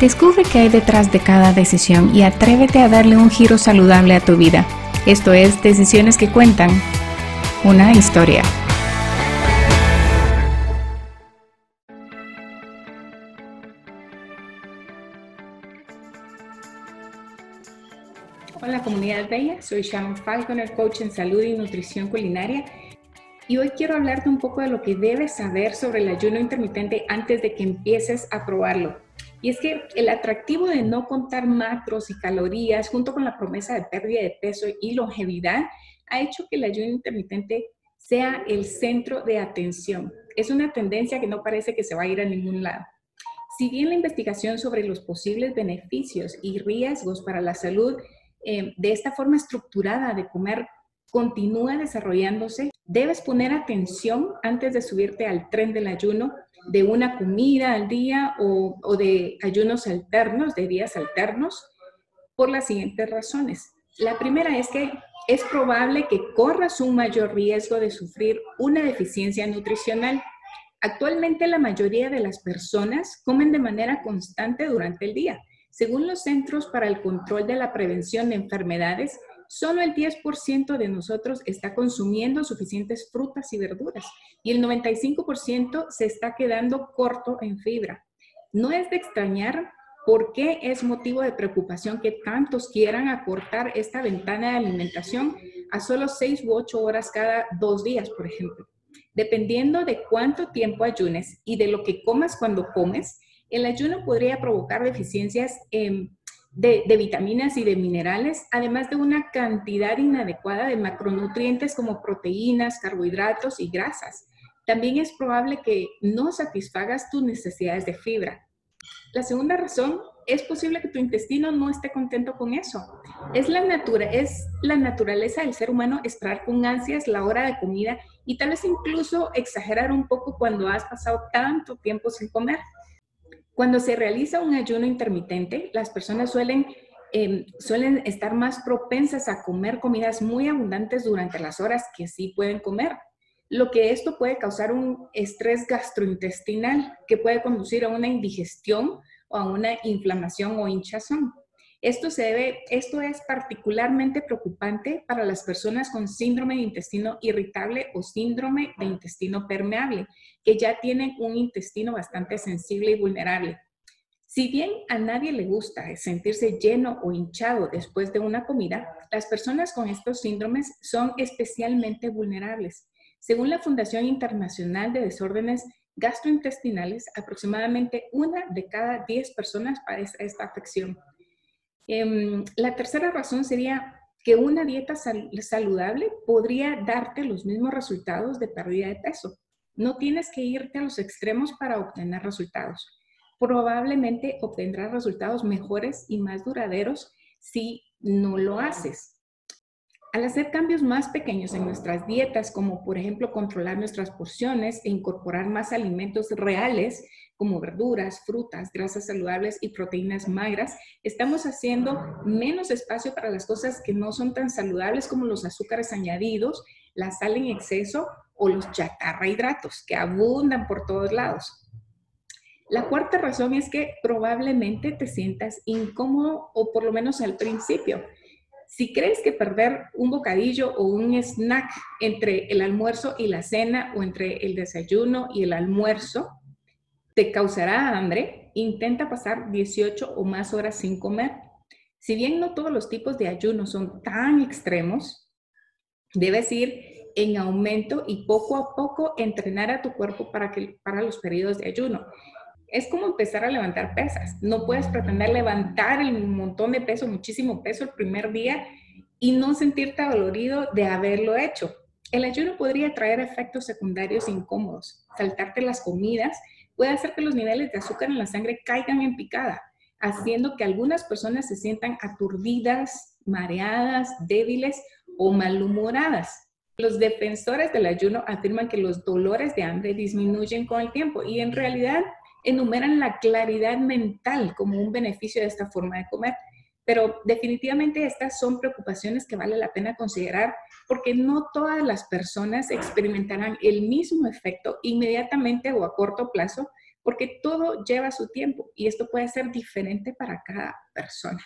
Descubre qué hay detrás de cada decisión y atrévete a darle un giro saludable a tu vida. Esto es Decisiones que Cuentan, una historia. Hola comunidad bella, soy Sharon Falconer, coach en salud y nutrición culinaria. Y hoy quiero hablarte un poco de lo que debes saber sobre el ayuno intermitente antes de que empieces a probarlo. Y es que el atractivo de no contar macros y calorías junto con la promesa de pérdida de peso y longevidad ha hecho que el ayuno intermitente sea el centro de atención. Es una tendencia que no parece que se va a ir a ningún lado. Si bien la investigación sobre los posibles beneficios y riesgos para la salud eh, de esta forma estructurada de comer continúa desarrollándose, debes poner atención antes de subirte al tren del ayuno de una comida al día o, de ayunos alternos, de días alternos, por las siguientes razones. La primera es que es probable que corras un mayor riesgo de sufrir una deficiencia nutricional. Actualmente la mayoría de las personas comen de manera constante durante el día. Según los Centros para el Control de la Prevención de Enfermedades, solo el 10% de nosotros está consumiendo suficientes frutas y verduras y el 95% se está quedando corto en fibra. No es de extrañar por qué es motivo de preocupación que tantos quieran acortar esta ventana de alimentación a solo 6 u 8 horas cada dos días, por ejemplo. Dependiendo de cuánto tiempo ayunes y de lo que comas cuando comes, el ayuno podría provocar deficiencias en de, vitaminas y de minerales, además de una cantidad inadecuada de macronutrientes como proteínas, carbohidratos y grasas. También es probable que no satisfagas tus necesidades de fibra. La segunda razón, es posible que tu intestino no esté contento con eso. Es la, es la naturaleza del ser humano esperar con ansias la hora de comida y tal vez incluso exagerar un poco cuando has pasado tanto tiempo sin comer. Cuando se realiza un ayuno intermitente, las personas suelen, em, suelen estar más propensas a comer comidas muy abundantes durante las horas que sí pueden comer, lo que esto puede causar un estrés gastrointestinal que puede conducir a una indigestión o a una inflamación o hinchazón. Esto, se debe, esto es particularmente preocupante para las personas con síndrome de intestino irritable o síndrome de intestino permeable, que ya tienen un intestino bastante sensible y vulnerable. Si bien a nadie le gusta sentirse lleno o hinchado después de una comida, las personas con estos síndromes son especialmente vulnerables. Según la Fundación Internacional de Desórdenes Gastrointestinales, aproximadamente una de cada diez personas padece esta afección. Em, la tercera razón sería que una dieta saludable podría darte los mismos resultados de pérdida de peso. No tienes que irte a los extremos para obtener resultados. Probablemente obtendrás resultados mejores y más duraderos si no lo haces. Al hacer cambios más pequeños en nuestras dietas, como por ejemplo controlar nuestras porciones e incorporar más alimentos reales, como verduras, frutas, grasas saludables y proteínas magras, estamos haciendo menos espacio para las cosas que no son tan saludables como los azúcares añadidos, la sal en exceso o los chatarrahidratos que abundan por todos lados. La cuarta razón es que probablemente te sientas incómodo o por lo menos al principio. Si crees que perder un bocadillo o un snack entre el almuerzo y la cena o entre el desayuno y el almuerzo te causará hambre, intenta pasar 18 o más horas sin comer. Si bien no todos los tipos de ayuno son tan extremos, debes ir en aumento y poco a poco entrenar a tu cuerpo para, que, para los periodos de ayuno. Es como empezar a levantar pesas. No puedes pretender levantar un montón de peso, muchísimo peso el primer día y no sentirte dolorido de haberlo hecho. El ayuno podría traer efectos secundarios incómodos, saltarte las comidas puede hacer que los niveles de azúcar en la sangre caigan en picada, haciendo que algunas personas se sientan aturdidas, mareadas, débiles o malhumoradas. Los defensores del ayuno afirman que los dolores de hambre disminuyen con el tiempo y en realidad enumeran la claridad mental como un beneficio de esta forma de comer. Pero definitivamente estas son preocupaciones que vale la pena considerar porque no todas las personas experimentarán el mismo efecto inmediatamente o a corto plazo porque todo lleva su tiempo y esto puede ser diferente para cada persona.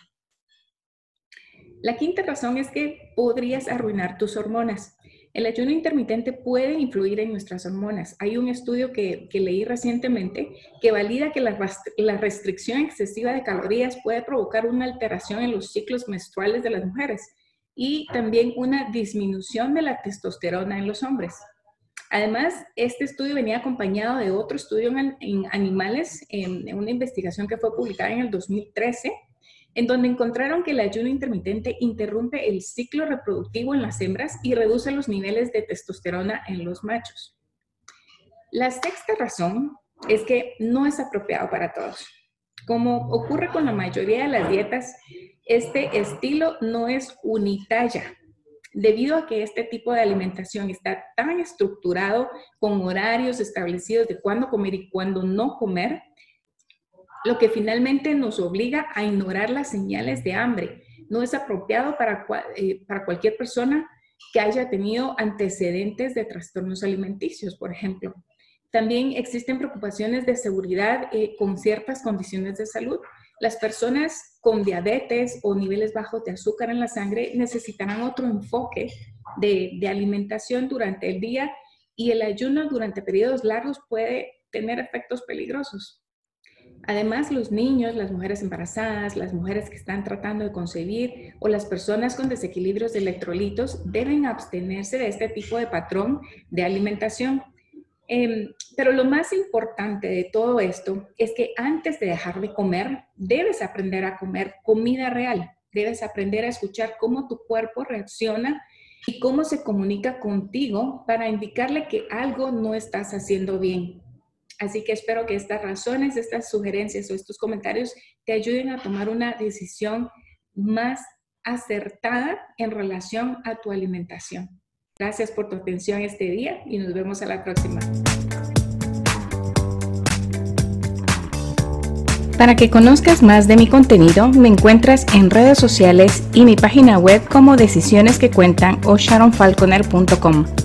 La quinta razón es que podrías arruinar tus hormonas. El ayuno intermitente puede influir en nuestras hormonas. Hay un estudio que, leí recientemente que valida que la, la, restricción excesiva de calorías puede provocar una alteración en los ciclos menstruales de las mujeres y también una disminución de la testosterona en los hombres. Además, este estudio venía acompañado de otro estudio en, animales, en, una investigación que fue publicada en el 2013, en donde encontraron que el ayuno intermitente interrumpe el ciclo reproductivo en las hembras y reduce los niveles de testosterona en los machos. La sexta razón es que no es apropiado para todos. Como ocurre con la mayoría de las dietas, este estilo no es unitalla, debido a que este tipo de alimentación está tan estructurado con horarios establecidos de cuándo comer y cuándo no comer, lo que finalmente nos obliga a ignorar las señales de hambre. No es apropiado para, eh, para cualquier persona que haya tenido antecedentes de trastornos alimenticios, por ejemplo. También existen preocupaciones de seguridad eh, con ciertas condiciones de salud. Las personas con diabetes o niveles bajos de azúcar en la sangre necesitarán otro enfoque de, alimentación durante el día y el ayuno durante periodos largos puede tener efectos peligrosos. Además, los niños, las mujeres embarazadas, las mujeres que están tratando de concebir o las personas con desequilibrios de electrolitos deben abstenerse de este tipo de patrón de alimentación. Em, pero lo más importante de todo esto es que antes de dejar de comer, debes aprender a comer comida real. Debes aprender a escuchar cómo tu cuerpo reacciona y cómo se comunica contigo para indicarle que algo no estás haciendo bien. Así que espero que estas razones, estas sugerencias o estos comentarios te ayuden a tomar una decisión más acertada en relación a tu alimentación. Gracias por tu atención este día y nos vemos a la próxima. Para que conozcas más de mi contenido, me encuentras en redes sociales y mi página web como Decisiones que Cuentan o sharonfalconer.com.